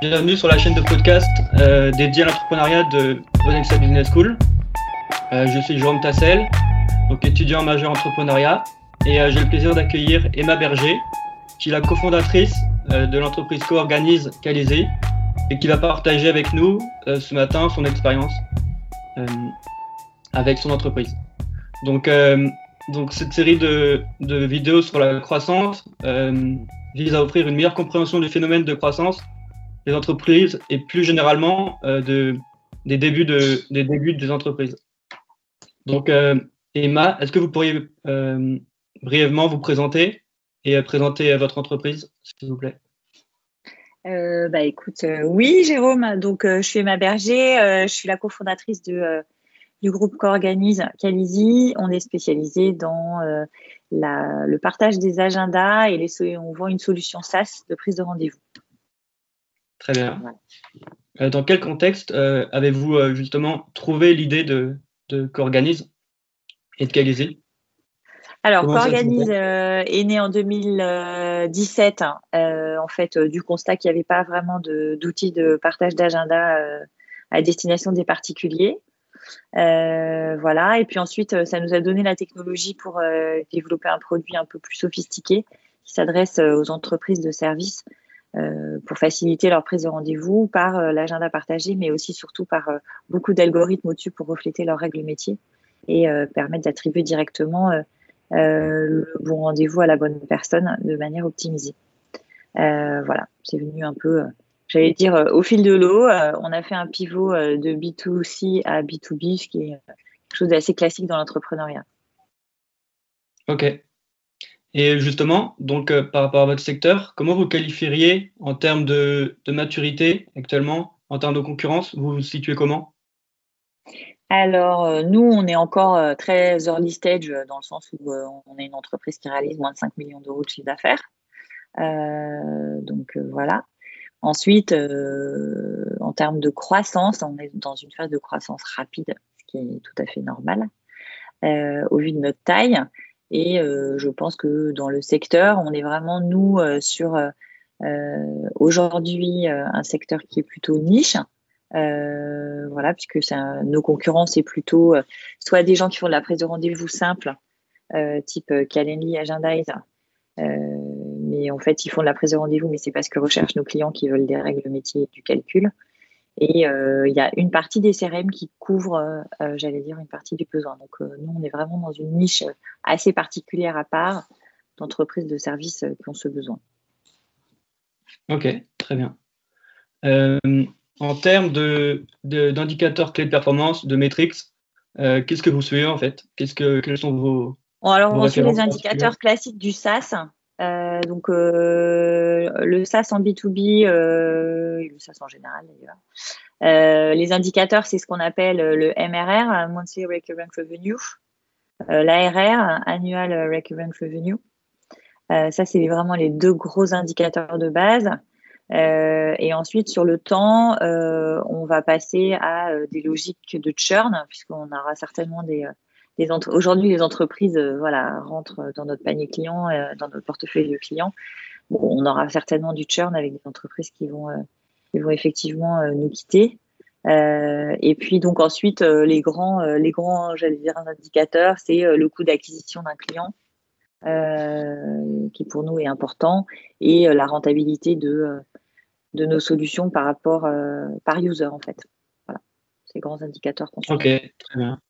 Bienvenue sur la chaîne de podcast euh, dédiée à l'entrepreneuriat de Onexa Business School. Euh, je suis Jérôme Tassel, donc étudiant majeur entrepreneuriat, et euh, j'ai le plaisir d'accueillir Emma Berger, qui est la cofondatrice de l'entreprise Co-Organise Calisé, et qui va partager avec nous ce matin son expérience avec son entreprise. Donc, donc cette série de, de vidéos sur la croissance vise à offrir une meilleure compréhension du phénomène de croissance entreprises et plus généralement euh, de, des, débuts de, des débuts des entreprises. Donc, euh, Emma, est-ce que vous pourriez euh, brièvement vous présenter et présenter votre entreprise, s'il vous plaît? Bah écoute, oui Jérôme, donc je suis Emma Berger, je suis la cofondatrice du groupe qu'organise Calisi. On est spécialisé dans le partage des agendas et on vend une solution SaaS de prise de rendez-vous. Très bien. Euh, dans quel contexte euh, avez-vous euh, justement trouvé l'idée de, de qu'organise et de Calisé Alors, Comment ça se qu'organise fait? euh, est né en 2017, hein, en fait, du constat qu'il n'y avait pas vraiment d'outils de, partage d'agenda à destination des particuliers. Euh, voilà, et puis ensuite, ça nous a donné la technologie pour euh, développer un produit un peu plus sophistiqué qui s'adresse aux entreprises de services pour faciliter leur prise de rendez-vous par euh, l'agenda partagé, mais aussi surtout par euh, beaucoup d'algorithmes au-dessus pour refléter leurs règles métiers et euh, permettre d'attribuer directement euh, euh, le bon rendez-vous à la bonne personne de manière optimisée. Euh, voilà, c'est venu un peu, euh, j'allais dire, euh, au fil de l'eau. euh, on a fait un pivot euh, de B2C à B2B, ce qui est euh, quelque chose d'assez classique dans l'entrepreneuriat. Ok. Et justement, donc euh, par rapport à votre secteur, comment vous qualifieriez en termes de, maturité actuellement, en termes de concurrence, vous vous situez comment? Alors, euh, nous, on est encore euh, très early stage dans le sens où on est une entreprise qui réalise moins de 5 millions d'euros de chiffre d'affaires. Donc voilà. Ensuite, en termes de croissance, on est dans une phase de croissance rapide, ce qui est tout à fait normal au vu de notre taille. Et euh, je pense que dans le secteur, on est vraiment, nous, euh, sur euh, euh, aujourd'hui euh, un secteur qui est plutôt niche. Voilà, puisque nos concurrents, c'est plutôt soit des gens qui font de la prise de rendez-vous simple, type Calendly, Agendize, mais en fait, ils font de la prise de rendez-vous, mais c'est pas ce que recherchent nos clients qui veulent des règles métier du calcul. Et euh, il y a une partie des CRM qui couvre, euh, euh, j'allais dire, une partie du besoin. Donc, nous, on est vraiment dans une niche assez particulière à part d'entreprises de services qui ont ce besoin. Ok, très bien. Euh, en termes de, de- d'indicateurs clés de performance, de metrics, euh, qu'est-ce que vous suivez en fait? Qu'est-ce que, Quels sont vos... Alors, Vos on suit les indicateurs classiques du SaaS. Euh, donc, euh, le SaaS en B2B, euh, le SaaS en général d'ailleurs. Euh, les indicateurs, c'est ce qu'on appelle le MRR, Monthly Recurrent Revenue. L'ARR, Annual Recurrent Revenue. Ça, c'est vraiment les deux gros indicateurs de base. Et ensuite, sur le temps, on va passer à des logiques de churn, puisqu'on aura certainement des, aujourd'hui les entreprises euh, rentrent dans notre panier client, euh, dans notre portefeuille de clients. On aura certainement du churn avec des entreprises qui vont euh, effectivement nous quitter. Et puis donc ensuite les grands les grands j'allais dire indicateurs, c'est le coût d'acquisition d'un client qui pour nous est important et la rentabilité de nos solutions par rapport par user en fait. Voilà, ces grands indicateurs. Ok, très bien.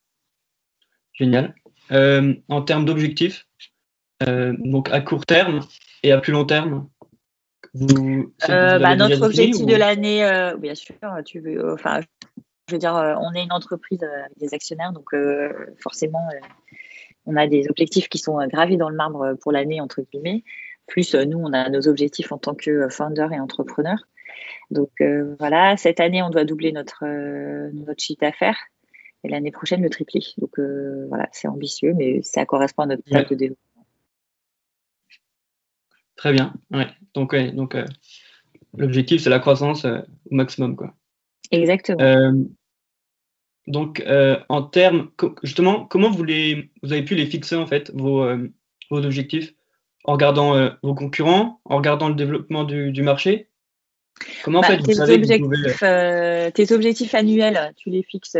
Génial. Euh, en termes d'objectifs, euh, donc à court terme et à plus long terme, vous, Euh, vous bah, notre objectif ou- de l'année, bien sûr, tu veux, enfin, je veux dire, on est une entreprise avec des actionnaires, donc forcément, on a des objectifs qui sont gravés dans le marbre pour l'année, entre guillemets. Plus, nous, on a nos objectifs en tant que founder et entrepreneur. Donc voilà, cette année, on doit doubler notre, notre chiffre d'affaires et l'année prochaine, le tripler. Donc euh, voilà, c'est ambitieux, mais ça correspond à notre plan Ouais. de développement. Très bien. Ouais. Donc, ouais, donc euh, l'objectif, c'est la croissance euh, au maximum. Quoi. Exactement. Donc, en termes, justement, comment vous, les, vous avez pu les fixer, en fait, vos, vos objectifs? En regardant vos concurrents, en regardant le développement du, du marché? Comment en Bah, fait vous tes, pouvez... objectifs, tes objectifs annuels, tu les fixes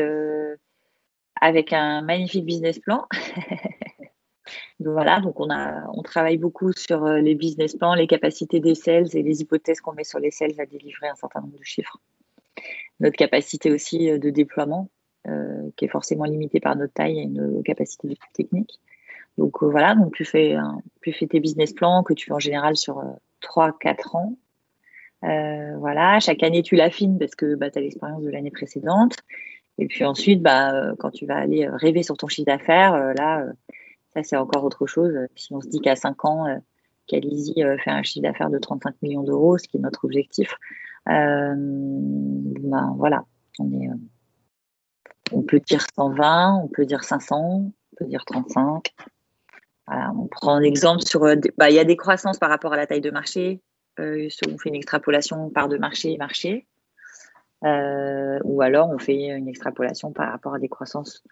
avec un magnifique business plan. Donc voilà, donc on, a, on travaille beaucoup sur euh, les business plans, les capacités des sales et les hypothèses qu'on met sur les sales à délivrer un certain nombre de chiffres. Notre capacité aussi euh, de déploiement, euh, qui est forcément limitée par notre taille et nos capacités techniques. Donc euh, voilà, donc tu fais, tu fais tes business plans que tu fais en général sur 3-4 ans. Euh, voilà, chaque année tu l'affines parce que bah, tu as l'expérience de l'année précédente. Et puis ensuite, bah, euh, quand tu vas aller euh, rêver sur ton chiffre d'affaires, euh, là, ça c'est encore autre chose. Si on se dit qu'à 5 ans, qu'Alizy fait un chiffre d'affaires de 35 millions d'euros, ce qui est notre objectif, euh, ben, voilà, on, peut dire 120, on peut dire 500, on peut dire 35. Voilà, on prend un exemple sur, bah, il y a des croissances par rapport à la taille de marché. On fait une extrapolation par de marché marché. Euh, ou alors on fait une extrapolation par rapport à des croissances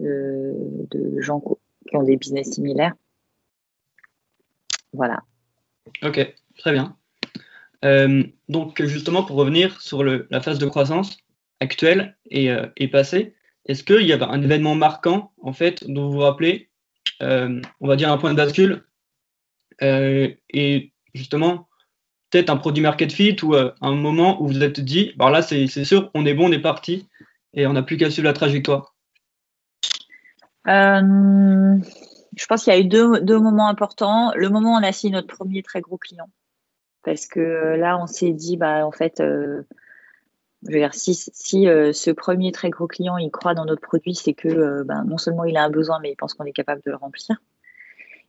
de, gens qui ont des business similaires. Voilà. Ok, très bien. Euh, donc justement, pour revenir sur la phase de croissance actuelle et, euh, et passée, est-ce qu'il y a un événement marquant, en fait, dont vous vous rappelez, on va dire un point de bascule, et justement, peut-être un produit market fit ou euh, un moment où vous êtes dit, alors là, c'est sûr, on est bon, on est parti, et on n'a plus qu'à suivre la trajectoire. Euh, je pense qu'il y a eu deux, moments importants. Le moment où on a signé notre premier très gros client. Parce que euh, là, on s'est dit, bah, en fait, je veux dire, si, ce premier très gros client, croit dans notre produit, c'est que ben, non seulement il a un besoin, mais il pense qu'on est capable de le remplir.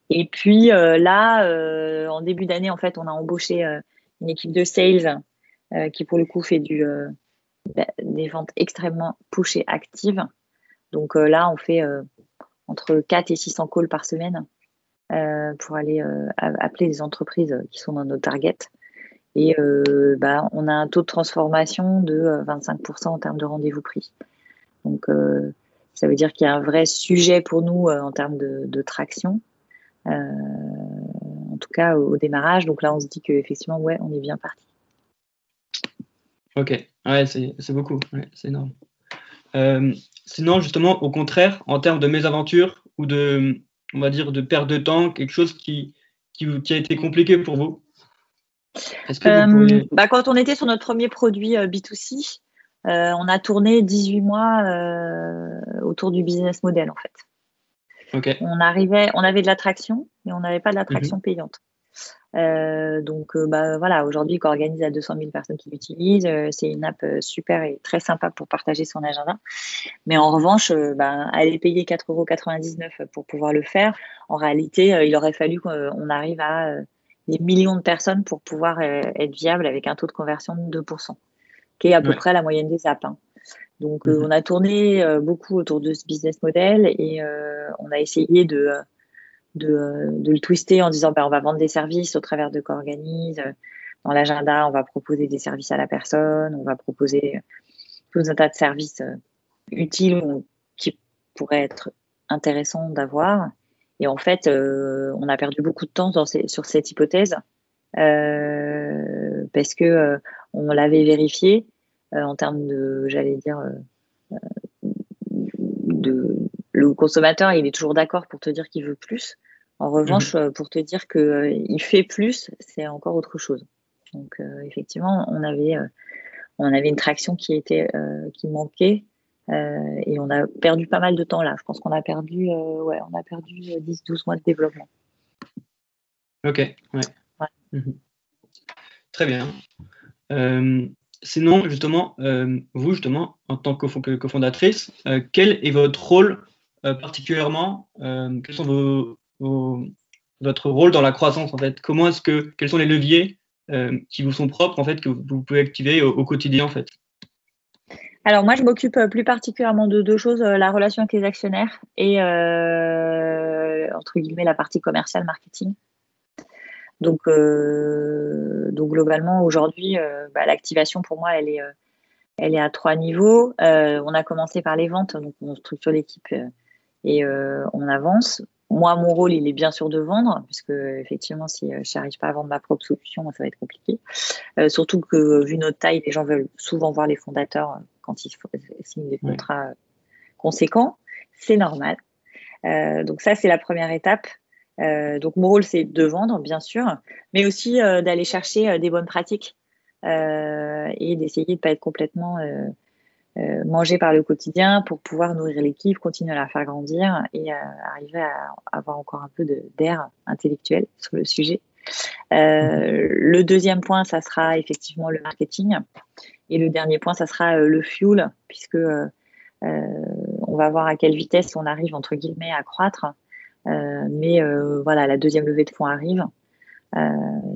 Et puis euh, là, euh, en début d'année, en fait, on a embauché euh, une équipe de sales qui, pour le coup, fait du, bah, des ventes extrêmement push et actives. Donc là, on fait entre 4 et 600 calls par semaine pour aller appeler des entreprises qui sont dans nos targets. Et euh, bah, on a un taux de transformation de euh, 25% en termes de rendez-vous pris. Donc, euh, ça veut dire qu'il y a un vrai sujet pour nous euh, en termes de, de traction. Euh, en tout cas, au, au démarrage. Donc là, on se dit qu'effectivement, ouais, on est bien parti. Ok, ouais, c'est beaucoup, ouais, c'est énorme. Euh, sinon, justement, au contraire, en termes de mésaventure ou de, on va dire, de perte de temps, quelque chose qui, qui, a été compliqué pour vous? Euh, bah, quand on était sur notre premier produit euh, B2C, euh, on a tourné 18 mois autour du business model en fait. On arrivait, on avait de l'attraction, mais on n'avait pas de l'attraction payante. Euh, donc euh, bah, voilà, aujourd'hui, qu'on organise à 200 000 personnes qui l'utilisent, euh, c'est une app super et très sympa pour partager son agenda. Mais en revanche, bah, aller payer 4,99 euros pour pouvoir le faire, en réalité, il aurait fallu qu'on arrive à des millions de personnes pour pouvoir être viable avec un taux de conversion de 2%, qui est à peu près la moyenne des apps. hein. Donc, euh, Mhm. on a tourné euh, beaucoup autour de ce business model et euh, on a essayé de, de, de le twister en disant bah, on va vendre des services au travers de qu'organise. Dans l'agenda, on va proposer des services à la personne, on va proposer tout un tas de services utiles qui pourraient être intéressants d'avoir. Et en fait, euh, on a perdu beaucoup de temps dans ces- sur cette hypothèse euh, parce que euh, on l'avait vérifié euh, en termes de, j'allais dire, euh, de le consommateur, il est toujours d'accord pour te dire qu'il veut plus. En revanche, euh, pour te dire que euh, il fait plus, c'est encore autre chose. Donc euh, effectivement, on avait euh, on avait une traction qui était euh, qui manquait euh, et on a perdu pas mal de temps là. Je pense qu'on a perdu euh, ouais, on a perdu 10-12 mois de développement. ok, ouais. Ouais. Mhm. Très bien. Sinon, justement, euh, vous, justement, en tant que cofo- que cofondatrice, euh, quel est votre rôle euh, particulièrement Quels sont vos, votre rôle dans la croissance, en fait? Comment est-ce que, quels sont les leviers qui vous sont propres, en fait, que vous, pouvez activer au, au quotidien, en fait? Alors moi, je m'occupe plus particulièrement de deux choses la relation avec les actionnaires et entre guillemets la partie commerciale marketing. Donc, euh, donc globalement, aujourd'hui, euh, bah, l'activation pour moi, elle est, euh, elle est à trois niveaux. Euh, on a commencé par les ventes, donc on structure l'équipe et euh, on avance. moi, mon rôle, il est bien sûr de vendre, puisque effectivement, si je n'arrive pas à vendre ma propre solution, ça va être compliqué. surtout que vu notre taille, les gens veulent souvent voir les fondateurs quand ils signent des contrats conséquents. C'est normal. donc ça, c'est la première étape. Donc mon rôle, c'est de vendre, bien sûr, mais aussi d'aller chercher des bonnes pratiques et d'essayer de ne pas être complètement euh, manger par le quotidien pour pouvoir nourrir l'équipe, continuer à la faire grandir et euh, arriver à avoir encore un peu d'air intellectuel sur le sujet. Euh, le deuxième point, ça sera effectivement le marketing. Et le dernier point, ça sera le fuel, puisque on va voir à quelle vitesse on arrive, entre guillemets, à croître. Mais voilà, la deuxième levée de fonds arrive.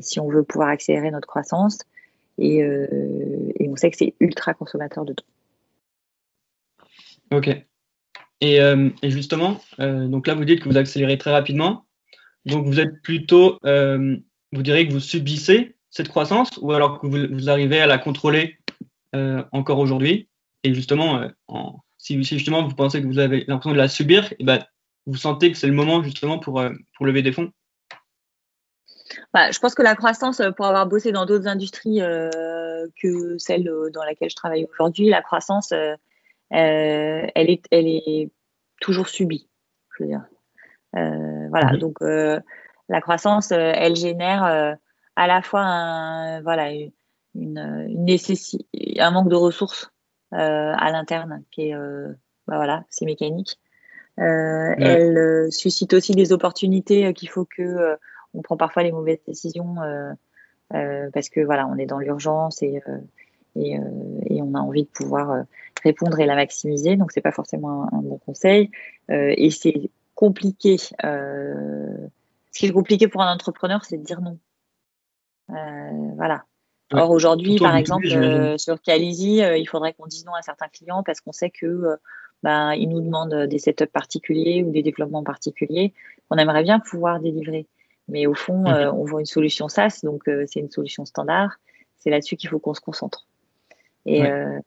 si on veut pouvoir accélérer notre croissance. Et, on sait que c'est ultra consommateur de temps. Ok. Et, euh, justement, euh, donc là, vous dites que vous accélérez très rapidement. Donc, vous êtes plutôt, euh, vous direz que vous subissez cette croissance ou alors que vous, arrivez à la contrôler encore aujourd'hui? Et justement, si, justement vous pensez que vous avez l'impression de la subir, eh ben, vous sentez que c'est le moment justement pour, pour lever des fonds? Bah, je pense que la croissance, pour avoir bossé dans d'autres industries que celle dans laquelle je travaille aujourd'hui, la croissance, euh, elle, est, elle est toujours subie. Je veux dire. Euh, voilà, donc euh, la croissance, elle génère à la fois un, voilà, une, une nécessité, un manque de ressources à l'interne qui est, bah voilà, c'est mécanique. Elle suscite aussi des opportunités qu'il faut que on prend parfois les mauvaises décisions parce que voilà, on est dans l'urgence et et, et, on a envie de pouvoir répondre et la maximiser. Donc, c'est pas forcément un, bon conseil. Euh, et c'est compliqué. Euh, ce qui est compliqué pour un entrepreneur, c'est de dire non. Euh, voilà. Or, aujourd'hui, par exemple, sur Calizy, il faudrait qu'on dise non à certains clients parce qu'on sait que ben, ils nous demandent des setups particuliers ou des développements particuliers qu'on aimerait bien pouvoir délivrer. Mais au fond, on voit une solution SaaS, donc c'est une solution standard. C'est là-dessus qu'il faut qu'on se concentre. Et, euh,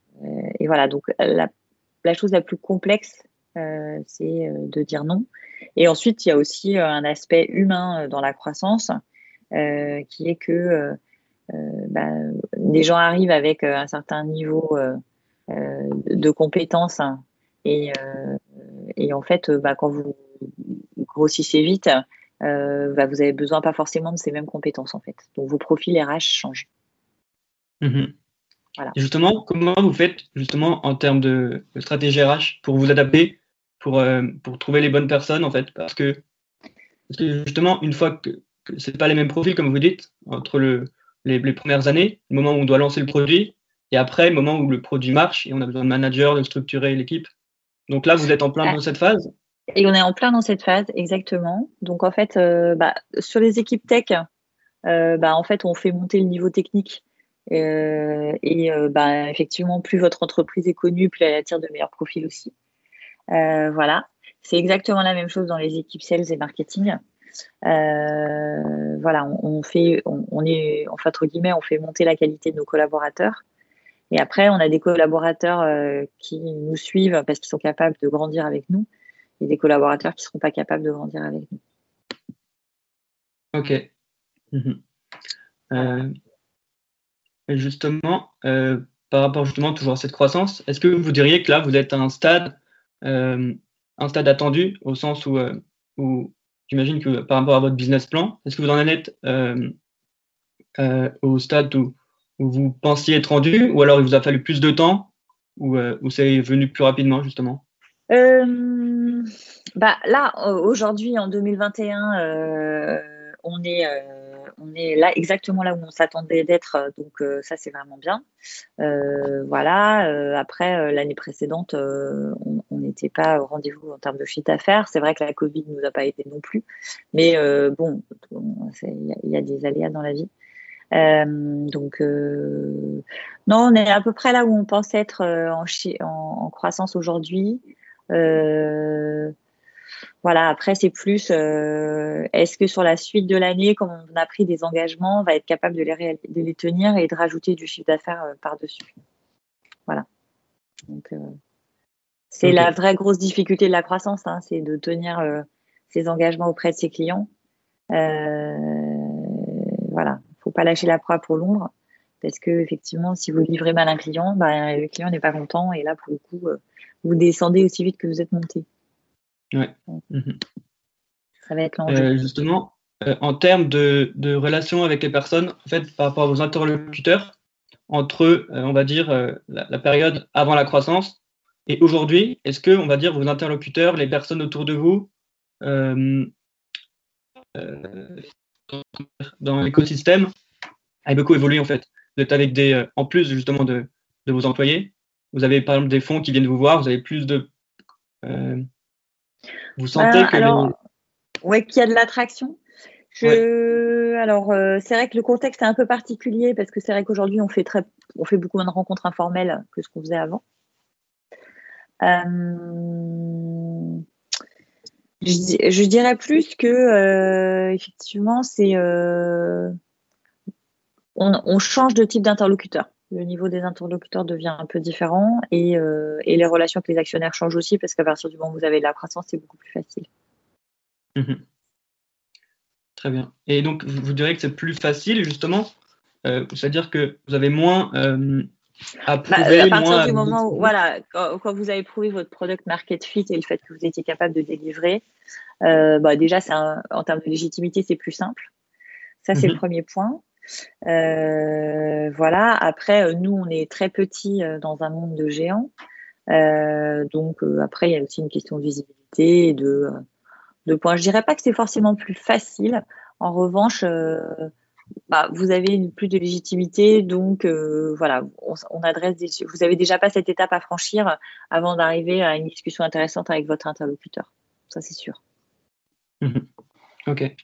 et voilà, donc la, la, chose la plus complexe, euh, c'est euh, de dire non. Et ensuite, il y a aussi un aspect humain dans la croissance, qui est que bah, des gens arrivent avec un certain niveau de compétences hein, et, et, en fait, bah, quand vous grossissez vite, bah, vous avez besoin pas forcément de ces mêmes compétences en fait. Donc vos profils RH changent. Mmh justement, comment vous faites justement en termes de, stratégie RH pour vous adapter, pour, euh, pour trouver les bonnes personnes en fait? Parce que, justement, une fois que, que ce pas les mêmes profils comme vous dites, entre le, les, premières années, le moment où on doit lancer le produit, et après le moment où le produit marche et on a besoin de manager, de structurer l'équipe. Donc là, vous êtes en plein dans cette phase? Et on est en plein dans cette phase, exactement. Donc en fait, euh, bah, sur les équipes tech, euh, bah, en fait, on fait monter le niveau technique euh, et bah, effectivement, plus votre entreprise est connue, plus elle attire de meilleurs profils aussi. Voilà, c'est exactement la même chose dans les équipes sales et marketing. voilà, on, fait, on, est, en fait, entre guillemets, on fait monter la qualité de nos collaborateurs. Et après, on a des collaborateurs qui nous suivent parce qu'ils sont capables de grandir avec nous et des collaborateurs qui ne seront pas capables de grandir avec nous. Ok. Mhm justement, euh, par rapport justement toujours à cette croissance, est-ce que vous diriez que là, vous êtes à un stade, euh, un stade attendu, au sens où, euh, où j'imagine que par rapport à votre business plan, est-ce que vous en êtes au stade où, vous pensiez être rendu, ou alors il vous a fallu plus de temps, ou, ou c'est venu plus rapidement, justement? Bah, Là, aujourd'hui, en 2021, on est on est là exactement là où on s'attendait d'être, euh, donc euh, ça c'est vraiment bien. Euh, voilà. après l'année précédente, on n'était pas au rendez-vous en termes de chiffre d'affaires. C'est vrai que la Covid ne nous a pas aidé non plus, mais bon, il y, a des aléas dans la vie. Donc non, on est à peu près là où on pense être en, en croissance aujourd'hui. Euh, voilà, après, c'est plus euh, est-ce que sur la suite de l'année, comme on a pris des engagements, on va être capable de les, de les tenir et de rajouter du chiffre d'affaires euh, par-dessus. Voilà. Donc, euh, c'est la vraie grosse difficulté de la croissance, hein, c'est de tenir ses engagements auprès de ses clients. voilà, faut pas lâcher la proie pour l'ombre parce que effectivement, si vous livrez mal un client, bah, le client n'est pas content et là, pour le coup, vous descendez aussi vite que vous êtes monté. Ouais. Mhm. Ça va être l'enjeu. justement, en termes de, de relations avec les personnes, en fait, par rapport à vos interlocuteurs, entre, euh, on va dire, euh, la, période avant la croissance et aujourd'hui Est-ce que, on va dire, vos interlocuteurs, les personnes autour de vous, euh, dans l'écosystème, a beaucoup évolué en fait Vous êtes avec des, en plus justement de, de, vos employés, vous avez par exemple des fonds qui viennent vous voir, vous avez plus de. vous sentez que. Alors, Ouais, qu'il y a de l'attraction. Je... Alors, euh, c'est vrai que le contexte est un peu particulier parce que c'est vrai qu'aujourd'hui, on fait très, on fait beaucoup moins de rencontres informelles que ce qu'on faisait avant. Euh, je, dirais plus que, euh, effectivement, c'est, on, change de type d'interlocuteur. Le niveau des interlocuteurs devient un peu différent et, et, les relations avec les actionnaires changent aussi parce qu'à partir du moment où vous avez de la croissance, c'est beaucoup plus facile. Mmh Très bien. Et donc, vous direz que c'est plus facile, justement, euh, c'est-à-dire que vous avez moins euh, à bah, à partir du moment où, voilà, quand, vous avez prouvé votre product market fit et le fait que vous étiez capable de délivrer, euh, bah, déjà, en termes de légitimité, c'est plus simple. Ça, c'est le mhm. premier point. voilà. Après, nous, on est très petits dans un monde de géants. donc, après, il y a aussi une question de visibilité et de de points. Je dirais pas que c'est forcément plus facile. En revanche, euh, bah, vous avez plus de légitimité, donc euh, voilà, on, adresse des, vous avez déjà pas cette étape à franchir avant d'arriver à une discussion intéressante avec votre interlocuteur. Ça, c'est sûr. Mhm. Ok.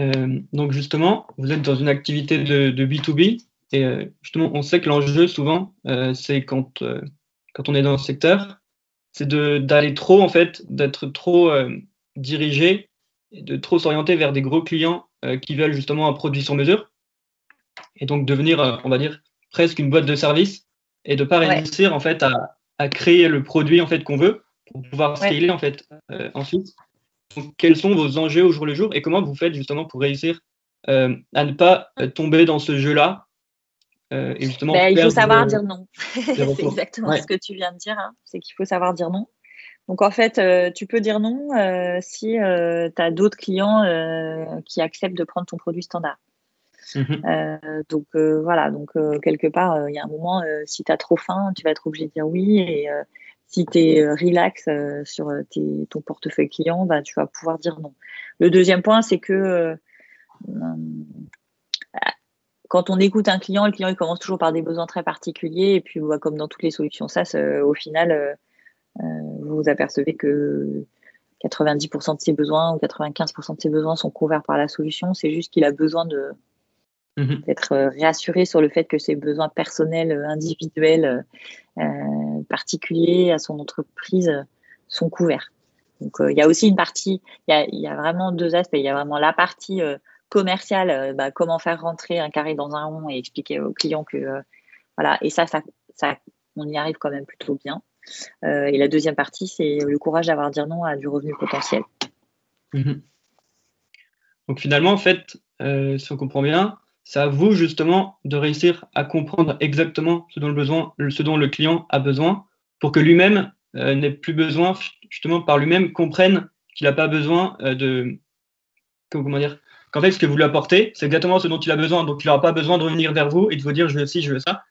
Euh, donc justement, vous êtes dans une activité de, de B2B et justement, on sait que l'enjeu souvent, c'est quand, quand on est dans le secteur, c'est d'aller trop en fait, d'être trop diriger et de trop s'orienter vers des gros clients euh, qui veulent justement un produit sur mesure et donc devenir, euh, on va dire, presque une boîte de service et de pas réussir en fait à, à, créer le produit en fait qu'on veut pour pouvoir scaler en fait euh, ensuite. Donc, quels sont vos enjeux au jour le jour et comment vous faites justement pour réussir à ne pas tomber dans ce jeu-là et justement ben, il faut savoir dire non. c'est exactement ce que tu viens de dire. Hein. C'est qu'il faut savoir dire non. Donc en fait, euh, tu peux dire non euh, si euh, tu as d'autres clients qui acceptent de prendre ton produit standard. Mhm. donc voilà, donc quelque part, il y a un moment, si tu as trop faim, tu vas être obligé de dire oui. Et si tu es relax sur ton portefeuille client, bah, tu vas pouvoir dire non. Le deuxième point, c'est que quand on écoute un client, le client il commence toujours par des besoins très particuliers. Et puis, bah, comme dans toutes les solutions SaaS, au final, vous vous apercevez que 90% de ses besoins ou 95% de ses besoins sont couverts par la solution. C'est juste qu'il a besoin de mhm. d'être euh, réassuré sur le fait que ses besoins personnels, euh, individuels, particuliers à son entreprise sont couverts. Donc il y a aussi une partie, il y a, vraiment deux aspects. Il y a vraiment la partie commerciale, bah, comment faire rentrer un carré dans un rond et expliquer aux clients que voilà. Et ça, ça, ça, on y arrive quand même plutôt bien. Euh, et la deuxième partie, c'est le courage d'avoir dire non à du revenu potentiel. Mhm. Donc finalement, en fait, euh, si on comprend bien, c'est à vous justement de réussir à comprendre exactement ce dont le, besoin, ce dont le client a besoin pour que lui-même euh, n'ait plus besoin, justement par lui-même, comprenne qu'il n'a pas besoin de. Comment dire Qu'en fait, ce que vous lui apportez, c'est exactement ce dont il a besoin. Donc, il n'aura pas besoin de revenir vers vous et de vous dire je veux ci, je veux ça.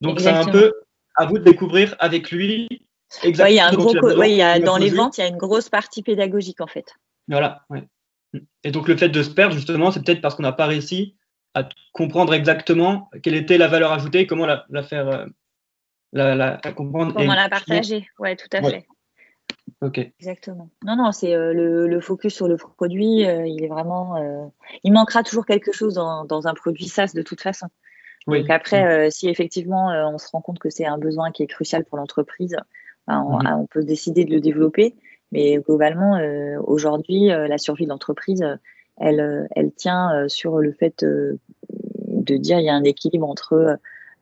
Donc, c'est un peu à vous de découvrir avec lui exactement. il y a un gros, dans les ventes, il y a une grosse partie pédagogique en fait. Voilà. Et donc le fait de se perdre justement, c'est peut-être parce qu'on n'a pas réussi à comprendre exactement quelle était la valeur ajoutée, et comment la, faire, euh, la, comprendre. Comment la partager, ouais, tout à fait. Ok. Exactement. Non, non, c'est euh, le, focus sur le produit. Euh, il est vraiment. il manquera toujours quelque chose dans, dans, un produit SaaS de toute façon. Donc après, euh, si effectivement euh, on se rend compte que c'est un besoin qui est crucial pour l'entreprise, ben, mhm. on, peut décider de le développer. Mais globalement, euh, aujourd'hui, la survie de l'entreprise, elle, elle tient sur le fait de dire il y a un équilibre entre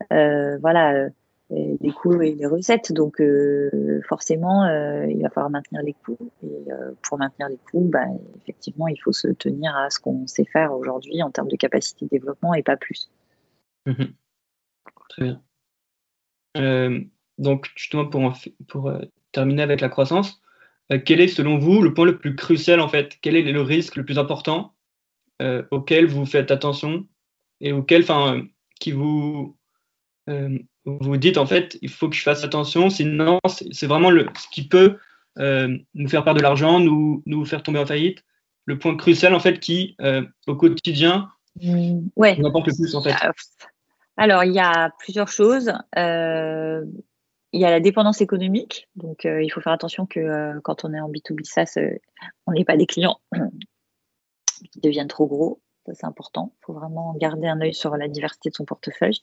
voilà des coûts et des recettes. Donc, euh, forcément, euh, il va falloir maintenir les coûts. Et pour maintenir les coûts, bah, effectivement, il faut se tenir à ce qu'on sait faire aujourd'hui en termes de capacité de développement et pas plus. Mhm. Très bien. donc, justement, pour, pour terminer avec la croissance, quel est, selon vous, le point le plus crucial, en fait? Quel est le risque le plus important auquel vous faites attention et auquel, enfin, qui vous euh, vous dites en fait, il faut que je fasse attention, sinon c'est vraiment le, ce qui peut euh, nous faire perdre de l'argent, nous, nous faire tomber en faillite? Le point crucial en fait qui, euh, au quotidien, mmh, ouais. plus en fait. Alors, il y a plusieurs choses. il y a la dépendance économique. Donc, il faut faire attention que quand on est en B2B SaaS, on n'est pas des clients qui deviennent trop gros. Ça, c'est important. Il faut vraiment garder un œil sur la diversité de son portefeuille.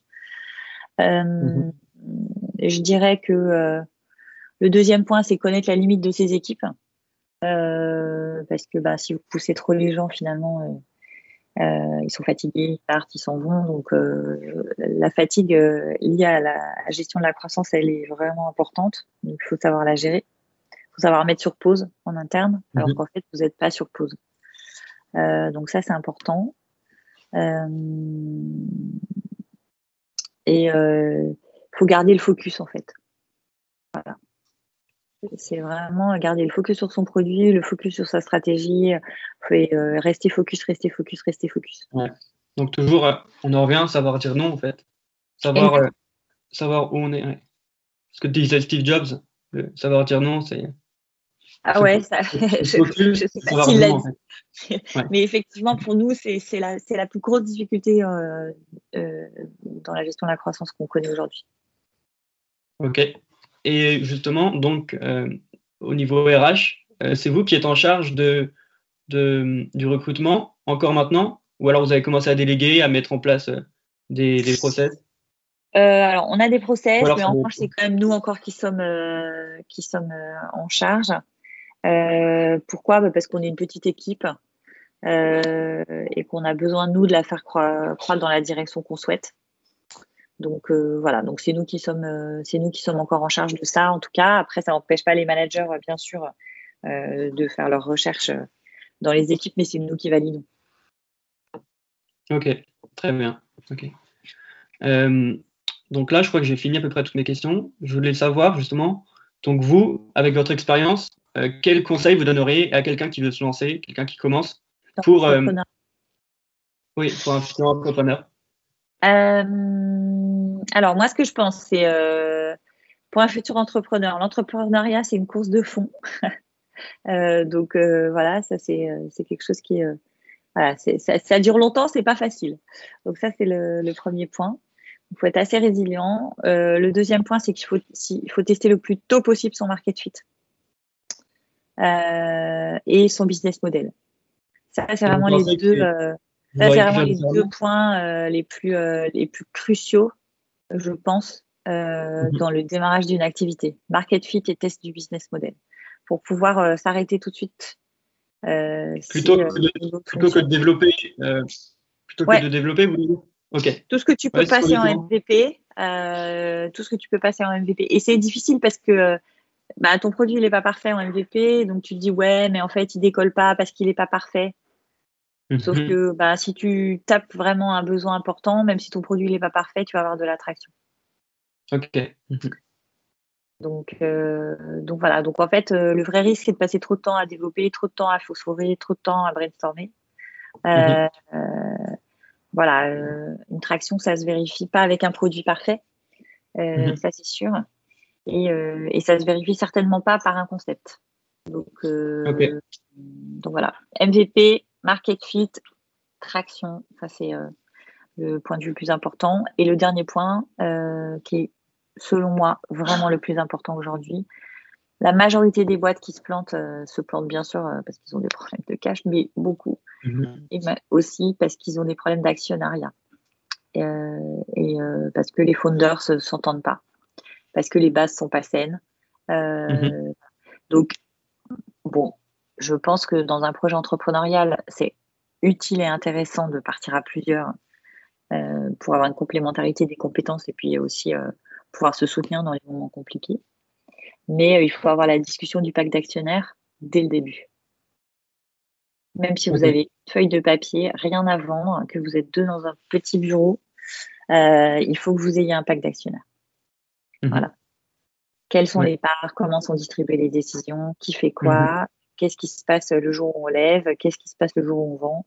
Euh. Je dirais que euh, le deuxième point, c'est connaître la limite de ses équipes. Euh, parce que bah, si vous poussez trop les gens, finalement, ils sont fatigués, ils partent, ils s'en vont. Donc, la fatigue liée à la gestion de la croissance, elle est vraiment importante. Donc, il faut savoir la gérer. Il faut savoir mettre sur pause en interne, alors mhm. qu'en fait, vous n'êtes pas sur pause. donc, ça, c'est important. Et il euh, faut garder le focus en fait. C'est vraiment garder le focus sur son produit, le focus sur sa stratégie, et, euh, rester focus, rester focus, rester focus. Donc toujours, euh, on en revient à savoir dire non en fait. Savoir, savoir où on est. Ce que disait Steve Jobs, savoir dire non, c'est ah ouais, ça, je, sais pas s'il l'a dit. Mais effectivement, pour nous, c'est la, la, plus grosse difficulté euh, euh, dans la gestion de la croissance qu'on connaît aujourd'hui. Ok. Et justement, donc, euh, au niveau RH, c'est vous qui êtes en charge de, de, du recrutement encore maintenant Ou alors vous avez commencé à déléguer, à mettre en place des, des process? Alors, on a des process, mais en revanche, c'est quand même nous encore qui sommes, qui sommes en charge. Euh, pourquoi? Bah, Parce qu'on est une petite équipe euh, et qu'on a besoin, nous, de la faire croître dans la direction qu'on souhaite. Donc euh, voilà, donc c'est nous qui sommes, c'est nous qui sommes encore en charge de ça. En tout cas, après, ça n'empêche pas les managers, bien sûr, de faire leurs recherches dans les équipes, mais c'est nous qui validons. Ok, très bien. donc là, je crois que j'ai fini à peu près toutes mes questions. Je voulais savoir justement, donc vous, avec votre expérience, euh, quel conseil vous donneriez à quelqu'un qui veut se lancer, quelqu'un qui commence pour, euh, oui, pour un futur entrepreneur? Euh, Alors, moi, ce que je pense, c'est pour un futur entrepreneur, l'entrepreneuriat, c'est une course de fond. donc, voilà, ça, c'est quelque chose qui voilà, ça, ça, dure longtemps, c'est pas facile. Donc ça, c'est le, le, premier point. Il faut être assez résilient. Euh, le deuxième point, c'est qu'il faut, il faut tester le plus tôt possible son market fit. Euh, et son business model. Ça, c'est vraiment les deux. Euh, vraiment les deux points euh, les plus les plus cruciaux, je pense, mhm. dans le démarrage d'une activité. Market fit et test du business model, pour pouvoir s'arrêter tout de suite. plutôt, que de, plutôt, que de, développer, plutôt que de développer, vous Ok. Tout ce que tu peux passer en MVP, tout ce que tu peux passer en MVP. Et c'est difficile parce que bah, ton produit n'est pas parfait en MVP, donc tu te dis ouais, mais en fait il décolle pas parce qu'il n'est pas parfait. Sauf mhm. que bah, si tu tapes vraiment un besoin important, même si ton produit n'est pas parfait, tu vas avoir de l'attraction. Ok. Mhm. Donc, euh, donc voilà. Donc en fait, euh, le vrai risque, c'est de passer trop de temps à développer, trop de temps à phosphorer, trop de temps à brainstormer. Euh, mhm. voilà, une traction, ça se vérifie pas avec un produit parfait, ça c'est sûr. Euh, et, ça se vérifie certainement pas par un concept. Donc, euh, donc voilà, MVP, market fit, traction, ça c'est euh, le point de vue le plus important. Et le dernier point, qui est selon moi vraiment le plus important aujourd'hui, la majorité des boîtes qui se plantent se plantent bien sûr parce qu'ils ont des problèmes de cash, mais beaucoup. Mhm. Et aussi parce qu'ils ont des problèmes d'actionnariat. et parce que les founders ne s'entendent pas parce que les bases sont pas saines. Euh, mhm. Donc, bon, je pense que dans un projet entrepreneurial, c'est utile et intéressant de partir à plusieurs euh, pour avoir une complémentarité des compétences et puis aussi euh, pouvoir se soutenir dans les moments compliqués. Mais il faut avoir la discussion du pacte d'actionnaires dès le début. Même si vous avez une feuille de papier, rien avant, que vous êtes deux dans un petit bureau, il faut que vous ayez un pacte d'actionnaires. Mhm. Voilà. Quelles sont les parts Comment sont distribuées les décisions Qui fait quoi mhm. Qu'est-ce qui se passe le jour où on lève? Qu'est-ce qui se passe le jour où on vend?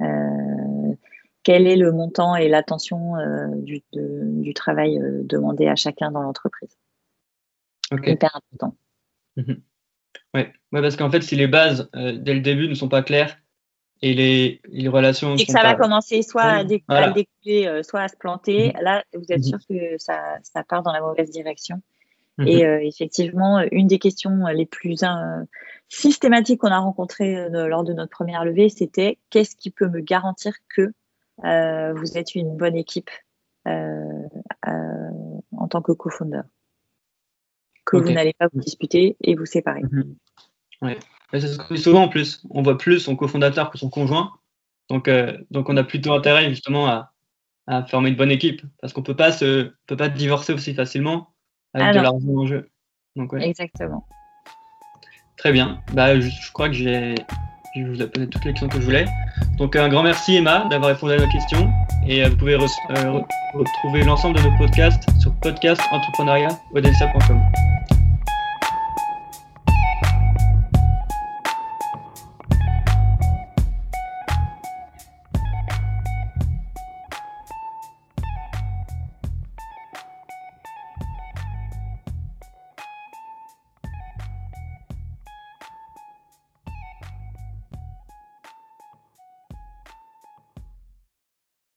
Euh, Quel est le montant et l'attention euh, du, du, travail euh, demandé à chacun dans l'entreprise? Okay. Hyper important. Mhm. Oui, ouais, parce qu'en fait, si les bases dès le début ne sont pas claires, et les, les relations. Et que ça va commencer soit à, découler, soit à se planter. Là, vous êtes sûr que ça, ça, part dans la mauvaise direction? Mhm. Et euh, effectivement, une des questions les plus euh, systématiques qu'on a rencontrées euh, lors de notre première levée, c'était qu'est-ce qui peut me garantir que vous êtes une bonne équipe en tant que co-founder? Que vous n'allez pas vous disputer et vous séparer. Mhm. Ouais. souvent en plus. On voit plus son cofondateur que son conjoint. Donc, donc on a plutôt intérêt justement à, à former une bonne équipe parce qu'on peut pas se peut pas divorcer aussi facilement avec de l'argent en jeu. Donc, ouais. Exactement. Très bien. Bah, je, crois que j'ai je vous ai posé toutes les questions que je voulais. Donc un grand merci Emma d'avoir répondu à nos questions et euh, vous pouvez euh, retrouver l'ensemble de nos podcasts sur podcastentrepreneuriat.odensa.com.